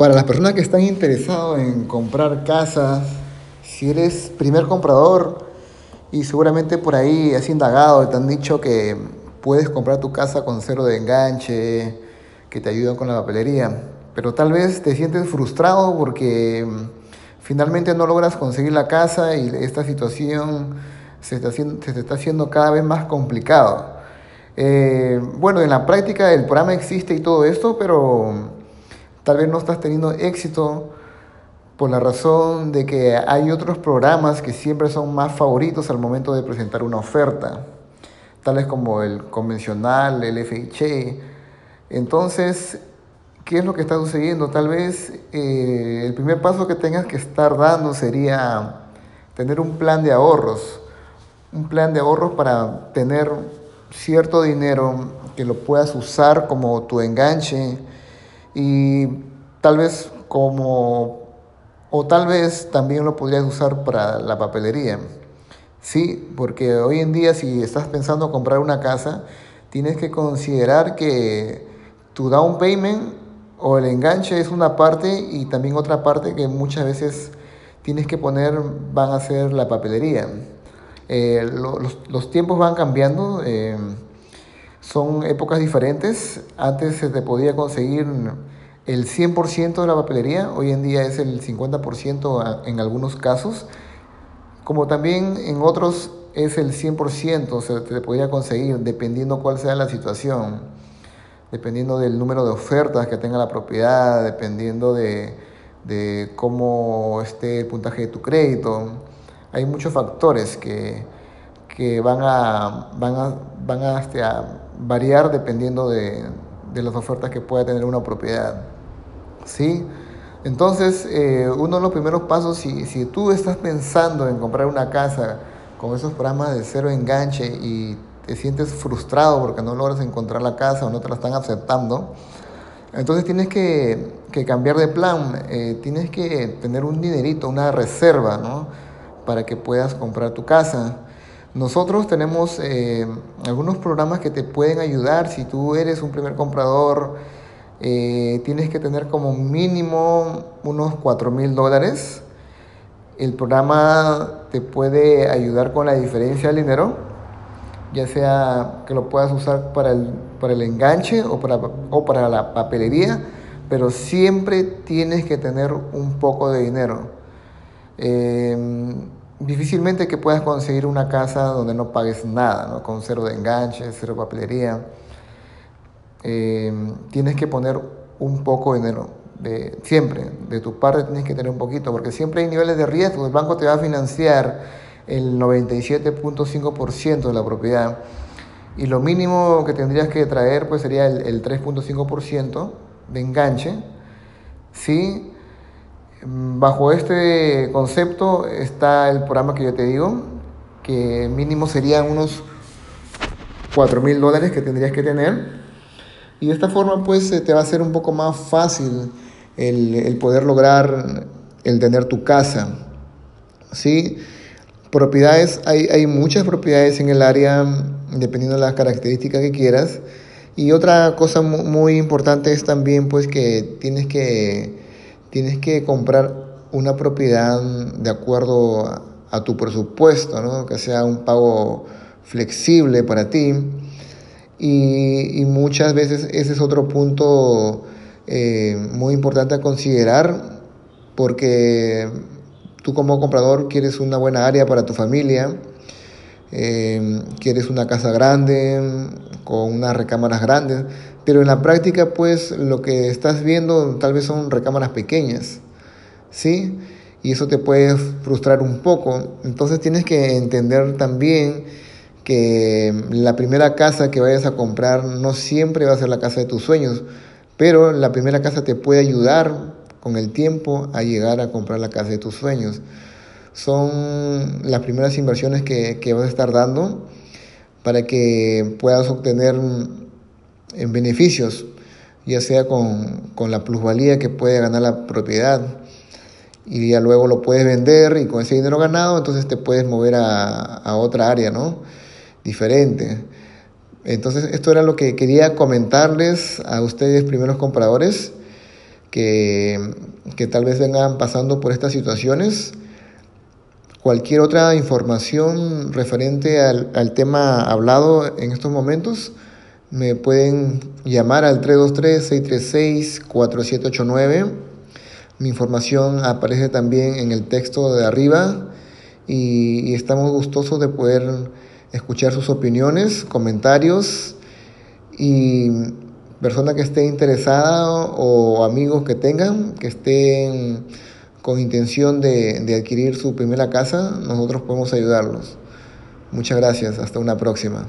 Para las personas que están interesadas en comprar casas, si eres primer comprador y seguramente por ahí has indagado, te han dicho que puedes comprar tu casa con cero de enganche, que te ayudan con la papelería, pero tal vez te sientes frustrado porque mm, finalmente no logras conseguir la casa y esta situación se, está haciendo, se está haciendo cada vez más complicado. Eh, bueno, en la práctica el programa existe y todo esto, pero Tal vez no estás teniendo éxito por la razón de que hay otros programas que siempre son más favoritos al momento de presentar una oferta, tales como el convencional, el FHA. Entonces, ¿qué es lo que está sucediendo? Tal vez eh, el primer paso que tengas que estar dando sería tener un plan de ahorros, un plan de ahorros para tener cierto dinero que lo puedas usar como tu enganche y tal vez como, o tal vez también lo podrías usar para la papelería. Sí, porque hoy en día si estás pensando comprar una casa, tienes que considerar que tu down payment o el enganche es una parte y también otra parte que muchas veces tienes que poner van a ser la papelería. Eh, los, los, tiempos van cambiando, eh, son épocas diferentes. Antes se te podía conseguir el 100% de la papelería, hoy en día es el 50% en algunos casos, como también en otros es el 100%, se te podría conseguir dependiendo cuál sea la situación, dependiendo del número de ofertas que tenga la propiedad, dependiendo de, de cómo esté el puntaje de tu crédito. Hay muchos factores que, que van, a, van, a, van a, este, a variar dependiendo de, de las ofertas que pueda tener una propiedad. ¿sí? Entonces, eh, uno de los primeros pasos, si, si tú estás pensando en comprar una casa con esos programas de cero enganche y te sientes frustrado porque no logras encontrar la casa o no te la están aceptando, entonces tienes que, que cambiar de plan, eh, tienes que tener un dinerito, una reserva, ¿no? Para que puedas comprar tu casa. Nosotros tenemos eh, algunos programas que te pueden ayudar si tú eres un primer comprador eh, tienes que tener como mínimo unos 4 mil dólares. El programa te puede ayudar con la diferencia del dinero, ya sea que lo puedas usar para el, para el enganche o para, o para la papelería, pero siempre tienes que tener un poco de dinero. Eh, difícilmente que puedas conseguir una casa donde no pagues nada, ¿no? con cero de enganche, cero papelería. Eh, tienes que poner un poco de dinero. Siempre, de tu parte tienes que tener un poquito, porque siempre hay niveles de riesgo. El banco te va a financiar el 97.5% de la propiedad y lo mínimo que tendrías que traer pues sería el, 3.5% de enganche. ¿sí? Bajo este concepto está el programa que yo te digo, que mínimo serían unos 4 mil dólares que tendrías que tener y de esta forma pues te va a ser un poco más fácil el, poder lograr el tener tu casa. ¿sí? Propiedades, hay, hay muchas propiedades en el área dependiendo de las características que quieras. Y otra cosa muy importante es también pues que tienes que, tienes que comprar una propiedad de acuerdo a, tu presupuesto, ¿no? que sea un pago flexible para ti y, muchas veces ese es otro punto eh, muy importante a considerar porque tú como comprador quieres una buena área para tu familia, eh, quieres una casa grande, con unas recámaras grandes, pero en la práctica pues lo que estás viendo tal vez son recámaras pequeñas, ¿sí? Y eso te puede frustrar un poco. Entonces tienes que entender también que la primera casa que vayas a comprar no siempre va a ser la casa de tus sueños, pero la primera casa te puede ayudar con el tiempo a llegar a comprar la casa de tus sueños. Son las primeras inversiones que, que vas a estar dando para que puedas obtener en beneficios, ya sea con, con, la plusvalía que puede ganar la propiedad. Y ya luego lo puedes vender y con ese dinero ganado, entonces te puedes mover a, a otra área, ¿no? diferente. Entonces, esto era lo que quería comentarles a ustedes, primeros compradores, que, que tal vez vengan pasando por estas situaciones. Cualquier otra información referente al, al tema hablado en estos momentos, me pueden llamar al 323-636-4789. Mi información aparece también en el texto de arriba y, y, estamos gustosos de poder escuchar sus opiniones, comentarios y persona que esté interesada o amigos que tengan que estén con intención de, de adquirir su primera casa, nosotros podemos ayudarlos. Muchas gracias, hasta una próxima.